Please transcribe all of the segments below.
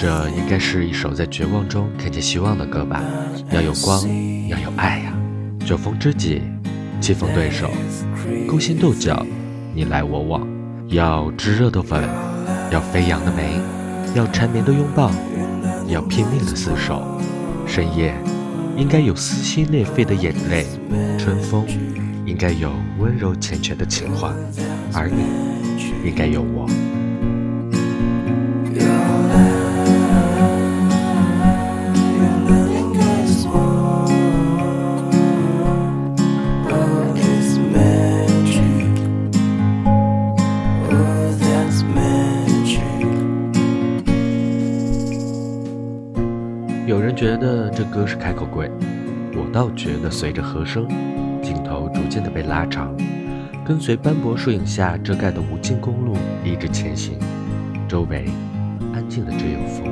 这应该是一首在绝望中看见希望的歌吧？要有光，要有爱呀！酒逢知己，棋逢对手，勾心斗角，你来我往。要炙热的吻，要飞扬的眉，要缠绵的拥抱，要拼命的厮守。深夜应该有撕心裂肺的眼泪，春风应该有温柔缱绻的情话，而你应该有我。有人觉得这歌是开口跪，我倒觉得随着和声，镜头逐渐的被拉长，跟随斑驳树影下遮盖的无尽公路一直前行，周围安静的只有风。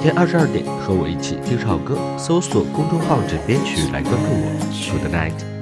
天二十二点，和我一起听首歌，搜索公众号“枕边曲”来关注我。Good night。